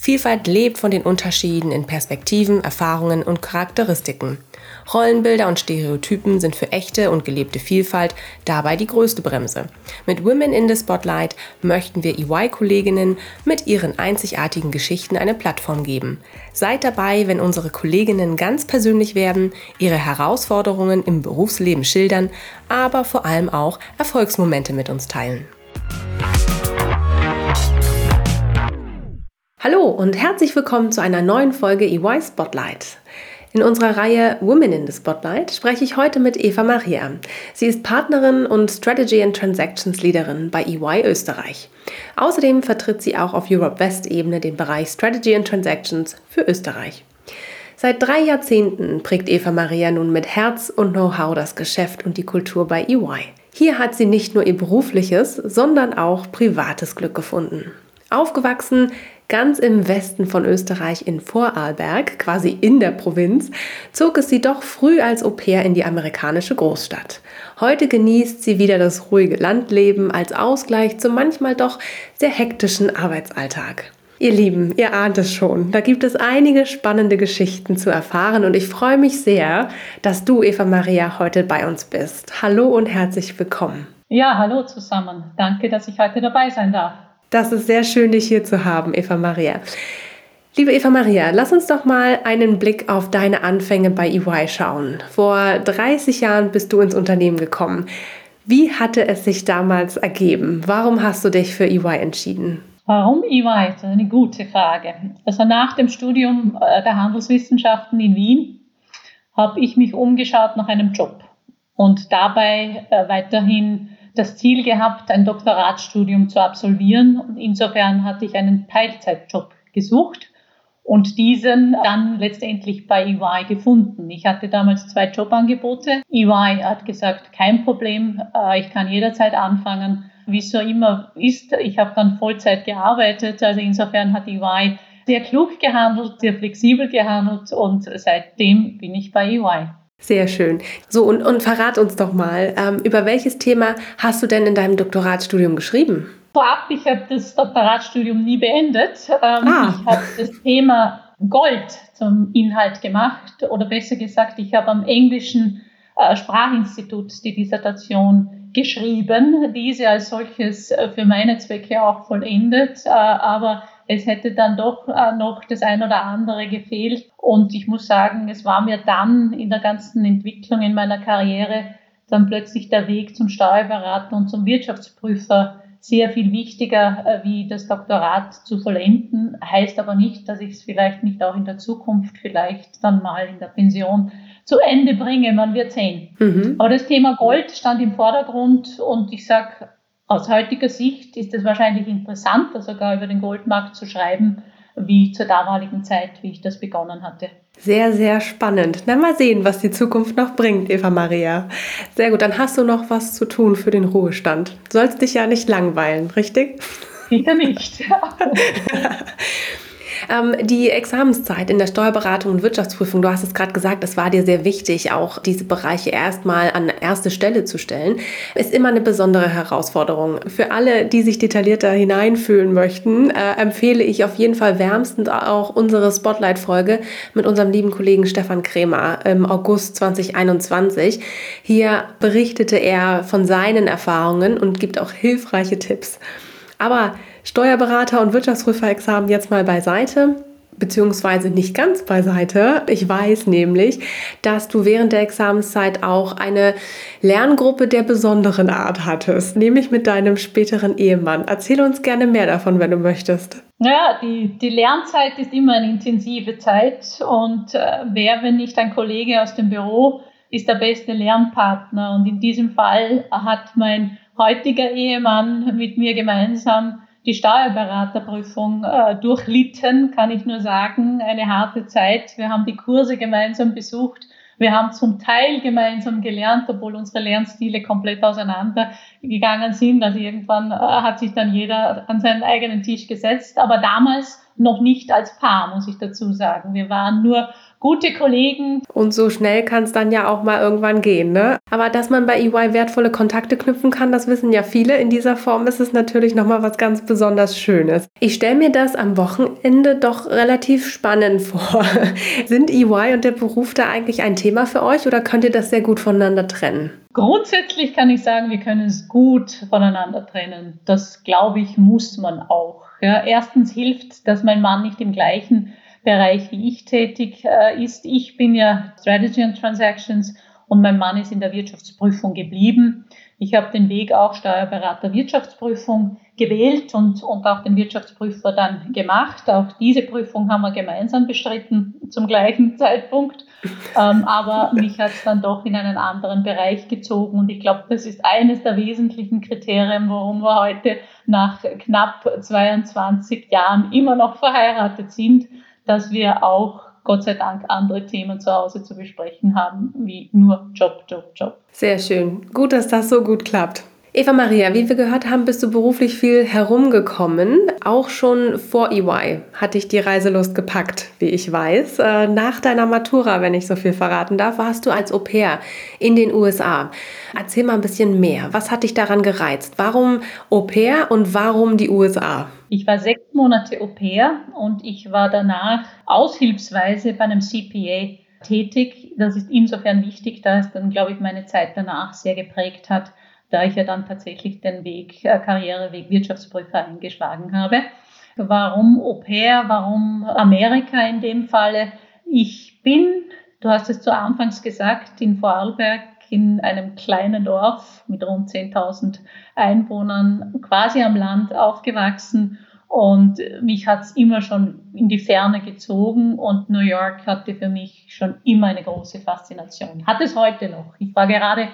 Vielfalt lebt von den Unterschieden in Perspektiven, Erfahrungen und Charakteristiken. Rollenbilder und Stereotypen sind für echte und gelebte Vielfalt dabei die größte Bremse. Mit Women in the Spotlight möchten wir EY-Kolleginnen mit ihren einzigartigen Geschichten eine Plattform geben. Seid dabei, wenn unsere Kolleginnen ganz persönlich werden, ihre Herausforderungen im Berufsleben schildern, aber vor allem auch Erfolgsmomente mit uns teilen. Hallo und herzlich willkommen zu einer neuen Folge EY Spotlight. In unserer Reihe Women in the Spotlight spreche ich heute mit Eva Maria. Sie ist Partnerin und Strategy and Transactions Leaderin bei EY Österreich. Außerdem vertritt sie auch auf Europe West Ebene den Bereich Strategy and Transactions für Österreich. Seit drei Jahrzehnten prägt Eva Maria nun mit Herz und Know-how das Geschäft und die Kultur bei EY. Hier hat sie nicht nur ihr berufliches, sondern auch privates Glück gefunden. Aufgewachsen Ganz im Westen von Österreich in Vorarlberg, quasi in der Provinz, zog es sie doch früh als Au pair in die amerikanische Großstadt. Heute genießt sie wieder das ruhige Landleben als Ausgleich zum manchmal doch sehr hektischen Arbeitsalltag. Ihr Lieben, ihr ahnt es schon, da gibt es einige spannende Geschichten zu erfahren und ich freue mich sehr, dass du, Eva Maria, heute bei uns bist. Hallo und herzlich willkommen. Ja, hallo zusammen. Danke, dass ich heute dabei sein darf. Das ist sehr schön, dich hier zu haben, Eva Maria. Liebe Eva Maria, lass uns doch mal einen Blick auf deine Anfänge bei EY schauen. Vor 30 Jahren bist du ins Unternehmen gekommen. Wie hatte es sich damals ergeben? Warum hast du dich für EY entschieden? Warum EY? Das ist eine gute Frage. Also nach dem Studium äh, der Handelswissenschaften in Wien habe ich mich umgeschaut nach einem Job und dabei äh, weiterhin das Ziel gehabt, ein Doktoratsstudium zu absolvieren. Und insofern hatte ich einen Teilzeitjob gesucht und diesen dann letztendlich bei EY gefunden. Ich hatte damals zwei Jobangebote. EY hat gesagt, kein Problem, äh, ich kann jederzeit anfangen. Wie es so immer ist, ich habe dann Vollzeit gearbeitet. Also insofern hat EY sehr klug gehandelt, sehr flexibel gehandelt und seitdem bin ich bei EY. Sehr schön. So, und, und verrat uns doch mal, ähm, über welches Thema hast du denn in deinem Doktoratsstudium geschrieben? Vorab, ich habe das Doktoratsstudium nie beendet. Ähm, ah. Ich habe das Thema Gold zum Inhalt gemacht oder besser gesagt, ich habe am englischen äh, Sprachinstitut die Dissertation geschrieben, diese als solches äh, für meine Zwecke auch vollendet, äh, aber es hätte dann doch äh, noch das ein oder andere gefehlt. Und ich muss sagen, es war mir dann in der ganzen Entwicklung in meiner Karriere dann plötzlich der Weg zum Steuerberater und zum Wirtschaftsprüfer sehr viel wichtiger, äh, wie das Doktorat zu vollenden. Heißt aber nicht, dass ich es vielleicht nicht auch in der Zukunft vielleicht dann mal in der Pension zu Ende bringe. Man wird sehen. Mhm. Aber das Thema Gold stand im Vordergrund und ich sage, aus heutiger Sicht ist es wahrscheinlich interessanter, sogar über den Goldmarkt zu schreiben, wie zur damaligen Zeit, wie ich das begonnen hatte. Sehr, sehr spannend. Na, mal sehen, was die Zukunft noch bringt, Eva Maria. Sehr gut, dann hast du noch was zu tun für den Ruhestand. Du sollst dich ja nicht langweilen, richtig? Sicher nicht. Ähm, die Examenszeit in der Steuerberatung und Wirtschaftsprüfung, du hast es gerade gesagt, es war dir sehr wichtig, auch diese Bereiche erstmal an erste Stelle zu stellen, ist immer eine besondere Herausforderung. Für alle, die sich detaillierter hineinfühlen möchten, äh, empfehle ich auf jeden Fall wärmstens auch unsere Spotlight-Folge mit unserem lieben Kollegen Stefan Kremer im August 2021. Hier berichtete er von seinen Erfahrungen und gibt auch hilfreiche Tipps. Aber Steuerberater und Wirtschaftsprüferexamen jetzt mal beiseite beziehungsweise nicht ganz beiseite. Ich weiß nämlich, dass du während der Examenszeit auch eine Lerngruppe der besonderen Art hattest, nämlich mit deinem späteren Ehemann. Erzähl uns gerne mehr davon, wenn du möchtest. Ja, die, die Lernzeit ist immer eine intensive Zeit und äh, wer, wenn nicht ein Kollege aus dem Büro, ist der beste Lernpartner. Und in diesem Fall hat mein heutiger Ehemann mit mir gemeinsam die Steuerberaterprüfung äh, durchlitten, kann ich nur sagen. Eine harte Zeit. Wir haben die Kurse gemeinsam besucht, Wir haben zum Teil gemeinsam gelernt, obwohl unsere Lernstile komplett auseinandergegangen sind. Also irgendwann äh, hat sich dann jeder an seinen eigenen Tisch gesetzt. Aber damals noch nicht als Paar, muss ich dazu sagen. Wir waren nur gute Kollegen. Und so schnell kann es dann ja auch mal irgendwann gehen, ne? Aber dass man bei EY wertvolle Kontakte knüpfen kann, das wissen ja viele. In dieser Form ist es natürlich nochmal was ganz besonders Schönes. Ich stelle mir das am Wochenende doch relativ spannend vor. Sind EY und der Beruf da eigentlich ein Thema für euch oder könnt ihr das sehr gut voneinander trennen? Grundsätzlich kann ich sagen, wir können es gut voneinander trennen. Das glaube ich, muss man auch. Ja, erstens hilft, dass mein Mann nicht im gleichen Bereich wie ich tätig äh, ist. Ich bin ja Strategy and Transactions und mein Mann ist in der Wirtschaftsprüfung geblieben. Ich habe den Weg auch Steuerberater Wirtschaftsprüfung gewählt und, und auch den Wirtschaftsprüfer dann gemacht. Auch diese Prüfung haben wir gemeinsam bestritten zum gleichen Zeitpunkt. Ähm, aber mich hat es dann doch in einen anderen Bereich gezogen und ich glaube, das ist eines der wesentlichen Kriterien, warum wir heute nach knapp 22 Jahren immer noch verheiratet sind, dass wir auch Gott sei Dank andere Themen zu Hause zu besprechen haben, wie nur Job, Job, Job. Sehr schön. Gut, dass das so gut klappt. Eva Maria, wie wir gehört haben, bist du beruflich viel herumgekommen. Auch schon vor EY hat dich die Reiselust gepackt, wie ich weiß. Äh, nach deiner Matura, wenn ich so viel verraten darf, warst du als Au pair in den USA. Erzähl mal ein bisschen mehr. Was hat dich daran gereizt? Warum Au pair und warum die USA? Ich war sechs Monate Au pair und ich war danach aushilfsweise bei einem CPA tätig. Das ist insofern wichtig, da es dann, glaube ich, meine Zeit danach sehr geprägt hat da ich ja dann tatsächlich den Weg, äh, Karriereweg Wirtschaftsprüfer eingeschlagen habe. Warum Au pair? Warum Amerika in dem Falle? Ich bin, du hast es zu Anfangs gesagt, in Vorarlberg in einem kleinen Dorf mit rund 10.000 Einwohnern quasi am Land aufgewachsen und mich hat es immer schon in die Ferne gezogen und New York hatte für mich schon immer eine große Faszination. Hat es heute noch. Ich war gerade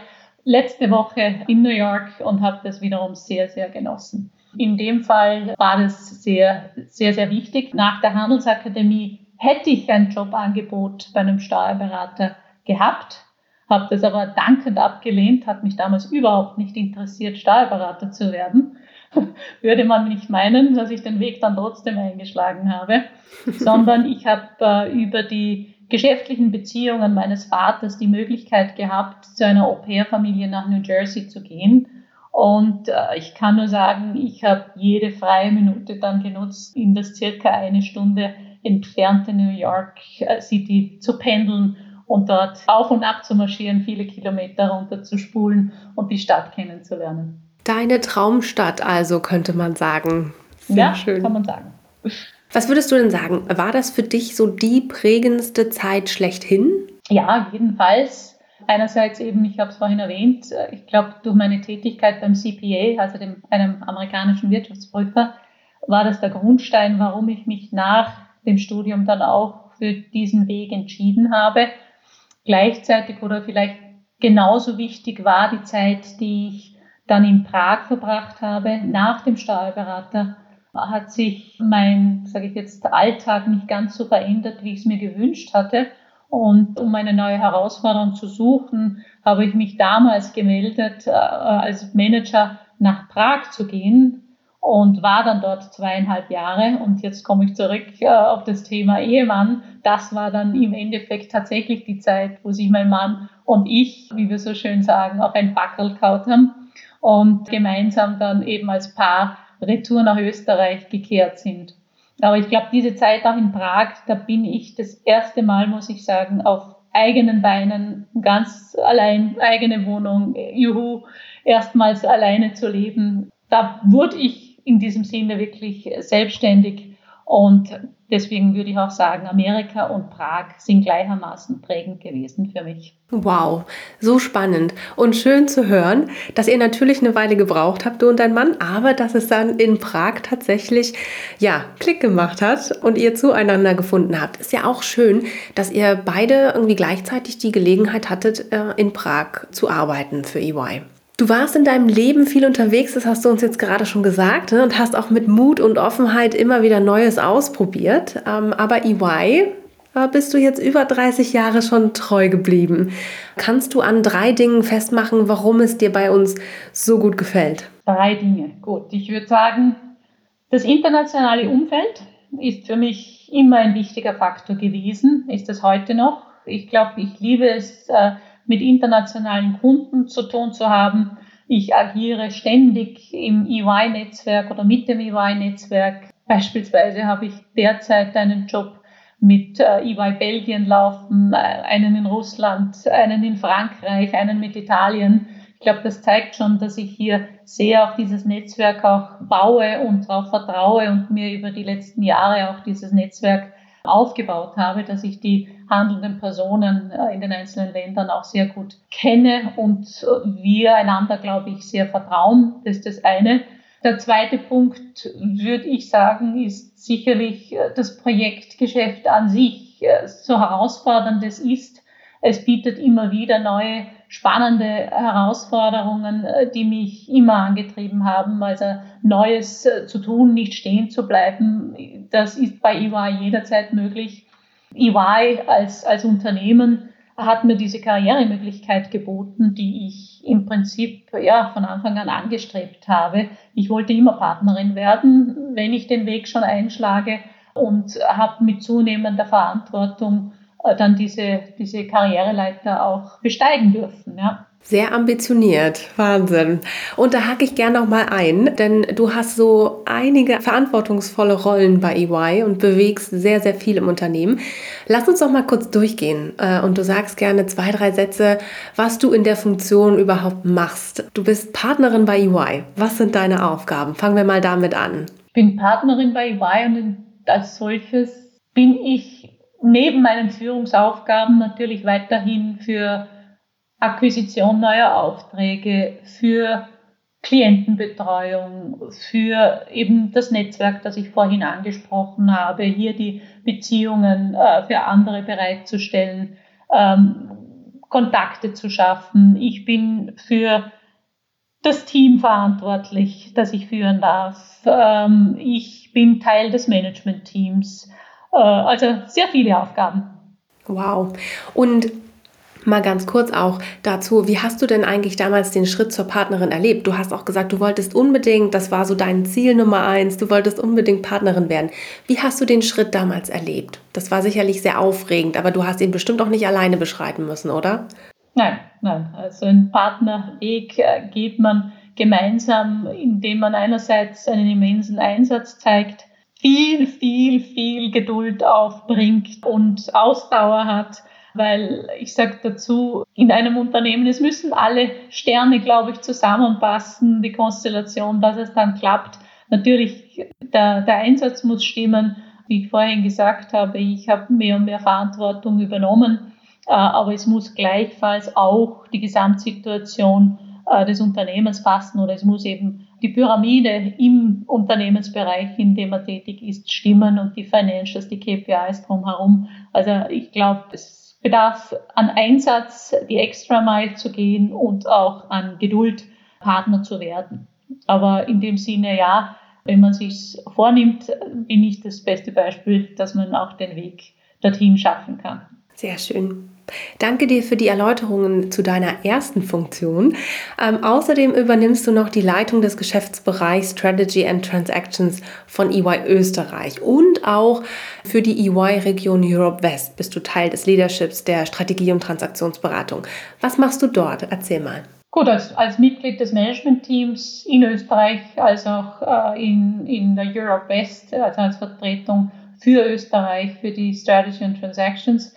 letzte Woche in New York und habe das wiederum sehr, sehr genossen. In dem Fall war das sehr, sehr, sehr wichtig. Nach der Handelsakademie hätte ich ein Jobangebot bei einem Steuerberater gehabt, habe das aber dankend abgelehnt, hat mich damals überhaupt nicht interessiert, Steuerberater zu werden. Würde man nicht meinen, dass ich den Weg dann trotzdem eingeschlagen habe, sondern ich habe äh, über die geschäftlichen Beziehungen meines Vaters die Möglichkeit gehabt, zu einer Au-pair-Familie nach New Jersey zu gehen. Und äh, ich kann nur sagen, ich habe jede freie Minute dann genutzt, in das circa eine Stunde entfernte New York äh, City zu pendeln und dort auf und ab zu marschieren, viele Kilometer runter zu spulen und die Stadt kennenzulernen. Deine Traumstadt also, könnte man sagen. Sehr ja, schön. kann man sagen. Was würdest du denn sagen? War das für dich so die prägendste Zeit schlechthin? Ja, jedenfalls. Einerseits eben, ich habe es vorhin erwähnt, äh, ich glaube, durch meine Tätigkeit beim CPA, also dem, einem amerikanischen Wirtschaftsprüfer, war das der Grundstein, warum ich mich nach dem Studium dann auch für diesen Weg entschieden habe. Gleichzeitig oder vielleicht genauso wichtig war die Zeit, die ich dann in Prag verbracht habe, nach dem Steuerberater hat sich mein, sage ich jetzt, Alltag nicht ganz so verändert, wie ich es mir gewünscht hatte. Und um eine neue Herausforderung zu suchen, habe ich mich damals gemeldet, äh, als Manager nach Prag zu gehen und war dann dort zweieinhalb Jahre. Und jetzt komme ich zurück äh, auf das Thema Ehemann. Das war dann im Endeffekt tatsächlich die Zeit, wo sich mein Mann und ich, wie wir so schön sagen, auf ein Backel kaut haben und gemeinsam dann eben als Paar Retour nach Österreich gekehrt sind. Aber ich glaube, diese Zeit auch in Prag, da bin ich das erste Mal, muss ich sagen, auf eigenen Beinen, ganz allein, eigene Wohnung, juhu, erstmals alleine zu leben. Da wurde ich in diesem Sinne wirklich selbstständig und deswegen würde ich auch sagen, Amerika und Prag sind gleichermaßen prägend gewesen für mich. Wow, so spannend und schön zu hören, dass ihr natürlich eine Weile gebraucht habt, du und dein Mann, aber dass es dann in Prag tatsächlich, ja, Klick gemacht hat und ihr zueinander gefunden habt. Ist ja auch schön, dass ihr beide irgendwie gleichzeitig die Gelegenheit hattet, äh, in Prag zu arbeiten für EY. Du warst in deinem Leben viel unterwegs, das hast du uns jetzt gerade schon gesagt, ne? und hast auch mit Mut und Offenheit immer wieder Neues ausprobiert. Ähm, aber EY bist du jetzt über 30 Jahre schon treu geblieben. Kannst du an drei Dingen festmachen, warum es dir bei uns so gut gefällt? Drei Dinge. Gut, ich würde sagen, das internationale Umfeld ist für mich immer ein wichtiger Faktor gewesen, ist es heute noch. Ich glaube, ich liebe es, äh, mit internationalen Kunden zu tun zu haben. Ich agiere ständig im EY-Netzwerk oder mit dem EY-Netzwerk. Beispielsweise habe ich derzeit einen Job mit äh, EY Belgien laufen, äh, einen in Russland, einen in Frankreich, einen mit Italien glaube, das zeigt schon, dass ich hier sehr auf dieses Netzwerk auch baue und darauf vertraue und mir über die letzten Jahre auch dieses Netzwerk aufgebaut habe, dass ich die handelnden Personen äh, in den einzelnen Ländern auch sehr gut kenne und wir einander, glaube ich, sehr vertrauen. Das ist das eine. Der zweite Punkt, würde ich sagen, ist sicherlich äh, das Projektgeschäft an sich, äh, so herausfordernd es ist. Es bietet immer wieder neue spannende Herausforderungen, äh, die mich immer angetrieben haben. Also Neues äh, zu tun, nicht stehen zu bleiben, das ist bei EY jederzeit möglich. EY als, als Unternehmen hat mir diese Karrieremöglichkeit geboten, die ich im Prinzip ja, von Anfang an angestrebt habe. Ich wollte immer Partnerin werden, wenn ich den Weg schon einschlage und habe mit zunehmender Verantwortung dann diese, diese Karriereleiter auch besteigen dürfen. Ja. Sehr ambitioniert, Wahnsinn. Und da hake ich gerne noch mal ein, denn du hast so einige verantwortungsvolle Rollen bei EY und bewegst sehr, sehr viel im Unternehmen. Lass uns doch mal kurz durchgehen äh, und du sagst gerne zwei, drei Sätze, was du in der Funktion überhaupt machst. Du bist Partnerin bei EY. Was sind deine Aufgaben? Fangen wir mal damit an. Ich bin Partnerin bei EY und als solches bin ich neben meinen Führungsaufgaben natürlich weiterhin für Akquisition neuer Aufträge, für Klientenbetreuung, für eben das Netzwerk, das ich vorhin angesprochen habe, hier die Beziehungen äh, für andere bereitzustellen, ähm, Kontakte zu schaffen. Ich bin für das Team verantwortlich, das ich führen darf. Ähm, ich bin Teil des Management-Teams. Äh, also sehr viele Aufgaben. Wow. Und mal ganz kurz auch dazu, wie hast du denn eigentlich damals den Schritt zur Partnerin erlebt? Du hast auch gesagt, du wolltest unbedingt, das war so dein Ziel Nummer eins, du wolltest unbedingt Partnerin werden. Wie hast du den Schritt damals erlebt? Das war sicherlich sehr aufregend, aber du hast ihn bestimmt auch nicht alleine beschreiten müssen, oder? Nein, nein. Also einen Partnerweg äh, geht man gemeinsam, indem man einerseits einen immensen Einsatz zeigt, viel, viel, viel Geduld aufbringt und Ausdauer hat. Weil ich sage dazu, in einem Unternehmen, es müssen alle Sterne, glaube ich, zusammenpassen, die Konstellation, dass es dann klappt. Natürlich, der, der Einsatz muss stimmen. Wie ich vorhin gesagt habe, ich habe mehr und mehr Verantwortung übernommen, äh, aber es muss gleichfalls auch die Gesamtsituation äh, des Unternehmens passen oder es muss eben die Pyramide im Unternehmensbereich, in dem er tätig ist, stimmen und die Financials, die KPIs drumherum. Also ich glaube, es bedarf an Einsatz, die Extra Mile zu gehen und auch an Geduld, Partner zu werden. Aber in dem Sinne, ja, wenn man sich vornimmt, bin ich das beste Beispiel, dass man auch den Weg dorthin schaffen kann. Sehr schön. Danke dir für die Erläuterungen zu deiner ersten Funktion. Ähm, außerdem übernimmst du noch die Leitung des Geschäftsbereichs Strategy and Transactions von EY Österreich und auch für die EY Region Europe West bist du Teil des Leaderships der Strategie- und Transaktionsberatung. Was machst du dort? Erzähl mal. Gut, als, als Mitglied des Managementteams in Österreich als auch äh, in, in der Europe West, also als Vertretung für Österreich, für die Strategy and Transactions,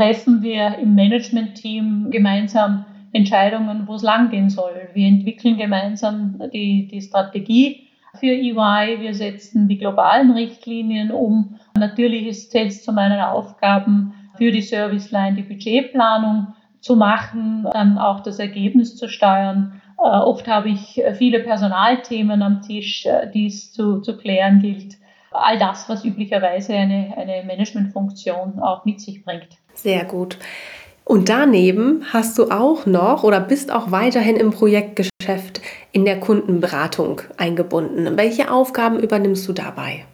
treffen wir im Management-Team gemeinsam Entscheidungen, wo es langgehen soll. Wir entwickeln gemeinsam die, die Strategie für EY. Wir setzen die globalen Richtlinien um. Natürlich ist es zu meinen Aufgaben für die Serviceline die Budgetplanung zu machen, dann auch das Ergebnis zu steuern. Äh, oft habe ich viele Personalthemen am Tisch, äh, die es zu, zu klären gilt. All das, was üblicherweise eine, eine Managementfunktion auch mit sich bringt. Sehr gut. Und daneben hast du auch noch oder bist auch weiterhin im Projektgeschäft in der Kundenberatung eingebunden. Welche Aufgaben übernimmst du dabei?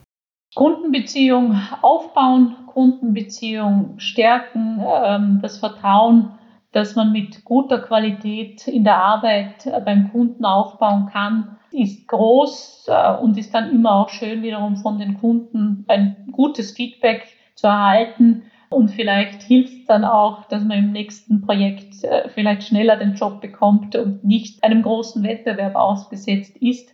Kundenbeziehung aufbauen, Kundenbeziehung stärken, ähm, das Vertrauen, dass man mit guter Qualität in der Arbeit äh, beim Kunden aufbauen kann, ist groß äh, und ist dann immer auch schön wiederum von den Kunden ein gutes Feedback zu erhalten. Und vielleicht hilft es dann auch, dass man im nächsten Projekt äh, vielleicht schneller den Job bekommt und nicht einem großen Wettbewerb ausgesetzt ist.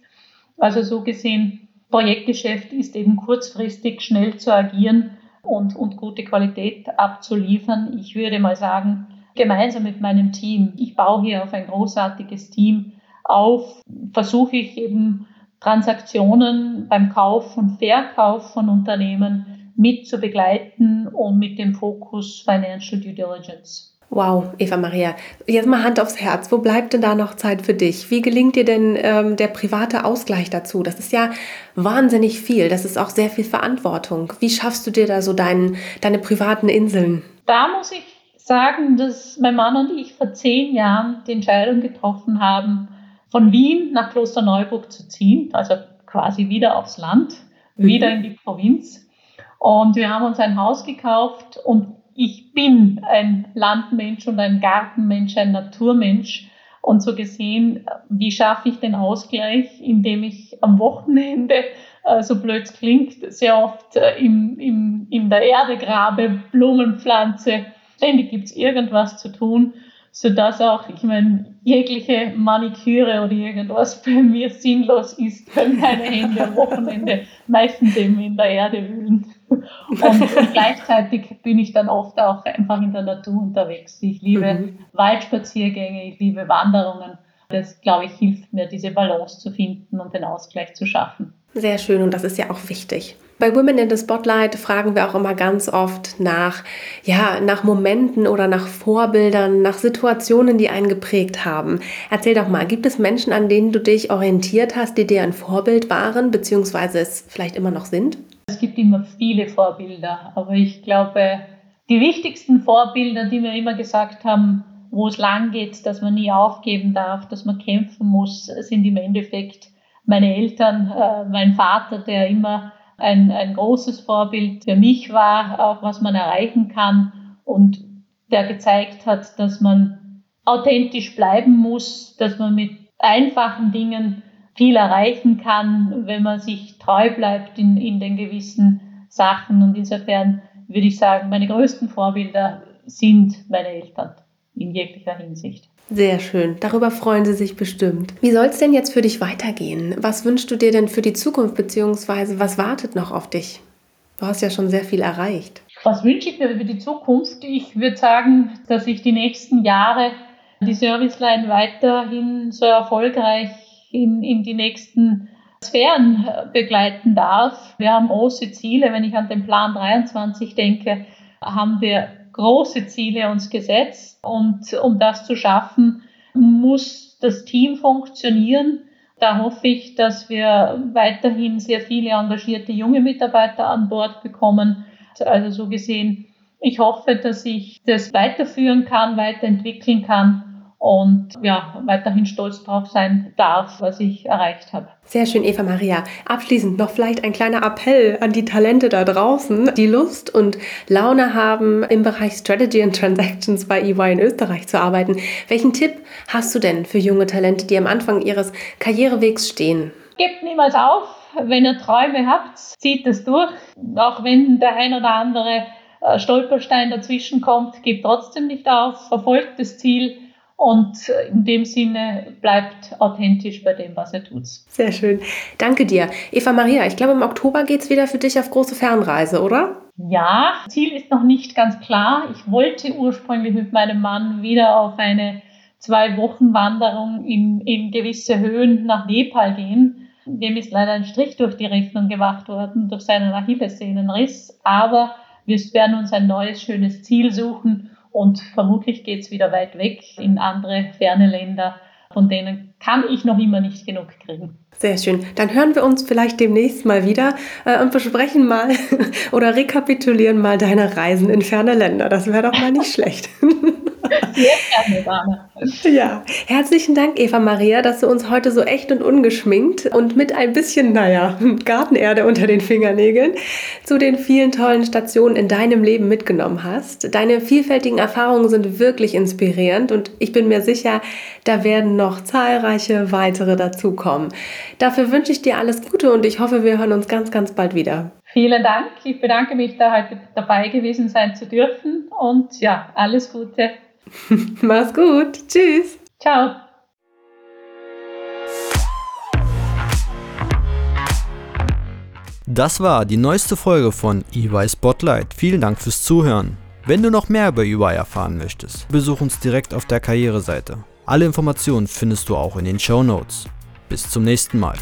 Also so gesehen, Projektgeschäft ist eben kurzfristig schnell zu agieren und, und gute Qualität abzuliefern. Ich würde mal sagen, gemeinsam mit meinem Team, ich baue hier auf ein großartiges Team auf, versuche ich eben Transaktionen beim Kauf und Verkauf von Unternehmen mit zu begleiten und mit dem Fokus Financial Due Diligence. Wow, Eva Maria, jetzt mal Hand aufs Herz. Wo bleibt denn da noch Zeit für dich? Wie gelingt dir denn ähm, der private Ausgleich dazu? Das ist ja wahnsinnig viel. Das ist auch sehr viel Verantwortung. Wie schaffst du dir da so dein, deine privaten Inseln? Da muss ich sagen, dass mein Mann und ich vor zehn Jahren die Entscheidung getroffen haben, von Wien nach Klosterneuburg zu ziehen, also quasi wieder aufs Land, mhm. wieder in die Provinz. Und wir haben uns ein Haus gekauft und ich bin ein Landmensch und ein Gartenmensch, ein Naturmensch. Und so gesehen, wie schaffe ich den Ausgleich, indem ich am Wochenende, äh, so blöd es klingt, sehr oft äh, im, im, in der Erde grabe, Blumen pflanze. Ständig gibt es irgendwas zu tun, sodass auch, ich meine, jegliche Maniküre oder irgendwas bei mir sinnlos ist, weil meine Hände am Wochenende meistens eben in der Erde wühlen. Und, und, gleichzeitig bin ich dann oft auch einfach in der Natur unterwegs. Ich liebe mhm. Waldspaziergänge, ich liebe Wanderungen. Das, glaube ich, hilft mir, diese Balance zu finden und den Ausgleich zu schaffen. Sehr schön und das ist ja auch wichtig. Bei Women in the Spotlight fragen wir auch immer ganz oft nach, ja, nach Momenten oder nach Vorbildern, nach Situationen, die einen geprägt haben. Erzähl doch mal, gibt es Menschen, an denen du dich orientiert hast, die dir ein Vorbild waren, beziehungsweise es vielleicht immer noch sind? Es gibt immer viele Vorbilder, aber ich glaube, die wichtigsten Vorbilder, die mir immer gesagt haben, wo es lang geht, dass man nie aufgeben darf, dass man kämpfen muss, sind im Endeffekt meine Eltern, äh, mein Vater, der immer ein, ein großes Vorbild für mich war, auch was man erreichen kann und der gezeigt hat, dass man authentisch bleiben muss, dass man mit einfachen Dingen viel erreichen kann, wenn man sich treu bleibt in, in den gewissen Sachen. Und insofern würde ich sagen, meine größten Vorbilder sind meine Eltern in jeglicher Hinsicht. Sehr schön. Darüber freuen Sie sich bestimmt. Wie soll es denn jetzt für dich weitergehen? Was wünschst du dir denn für die Zukunft, beziehungsweise was wartet noch auf dich? Du hast ja schon sehr viel erreicht. Was wünsche ich mir für die Zukunft? Ich würde sagen, dass ich die nächsten Jahre die Serviceline weiterhin so erfolgreich in, in die nächsten Sphären äh, begleiten darf. Wir haben große Ziele. Wenn ich an den Plan 23 denke, haben wir große Ziele uns gesetzt. Und um das zu schaffen, muss das Team funktionieren. Da hoffe ich, dass wir weiterhin sehr viele engagierte junge Mitarbeiter an Bord bekommen. Also so gesehen, ich hoffe, dass ich das weiterführen kann, weiterentwickeln kann und ja, weiterhin stolz drauf sein darf, was ich erreicht habe. Sehr schön, Eva Maria. Abschließend noch vielleicht ein kleiner Appell an die Talente da draußen, die Lust und Laune haben, im Bereich Strategy and Transactions bei EY in Österreich zu arbeiten. Welchen Tipp hast du denn für junge Talente, die am Anfang ihres Karrierewegs stehen? Gebt niemals auf. Wenn ihr Träume habt, zieht es durch. Auch wenn der ein oder andere äh, Stolperstein dazwischen kommt, gebt trotzdem nicht auf, verfolgt das Ziel und in dem Sinne bleibt authentisch bei dem, was er tut. Sehr schön. Danke dir. Eva Maria, ich glaube, im Oktober geht es wieder für dich auf große Fernreise, oder? Ja, Ziel ist noch nicht ganz klar. Ich wollte ursprünglich mit meinem Mann wieder auf eine zwei Wochen Wanderung in, in gewisse Höhen nach Nepal gehen. Dem ist leider ein Strich durch die Rechnung gemacht worden durch seinen Achillessehnenriss. Aber wir werden uns ein neues, schönes Ziel suchen und vermutlich geht es wieder weit weg in andere ferne Länder. Von denen kann ich noch immer nicht genug kriegen. Sehr schön. Dann hören wir uns vielleicht demnächst mal wieder äh, und besprechen mal oder rekapitulieren mal deine Reisen in ferne Länder. Das wäre doch mal nicht schlecht. Ja, herzlichen Dank, Eva Maria, dass du uns heute so echt und ungeschminkt und mit ein bisschen, naja, Gartenerde unter den Fingernägeln zu den vielen tollen Stationen in deinem Leben mitgenommen hast. Deine vielfältigen Erfahrungen sind wirklich inspirierend und ich bin mir sicher, da werden noch zahlreiche weitere dazukommen. Dafür wünsche ich dir alles Gute und ich hoffe, wir hören uns ganz, ganz bald wieder. Vielen Dank. Ich bedanke mich, da heute dabei gewesen sein zu dürfen und ja, alles Gute. Mach's gut. Tschüss. Ciao. Das war die neueste Folge von EY Spotlight. Vielen Dank fürs Zuhören. Wenn du noch mehr über EY erfahren möchtest, besuch uns direkt auf der Karriereseite. Alle Informationen findest du auch in den Show Notes. Bis zum nächsten Mal.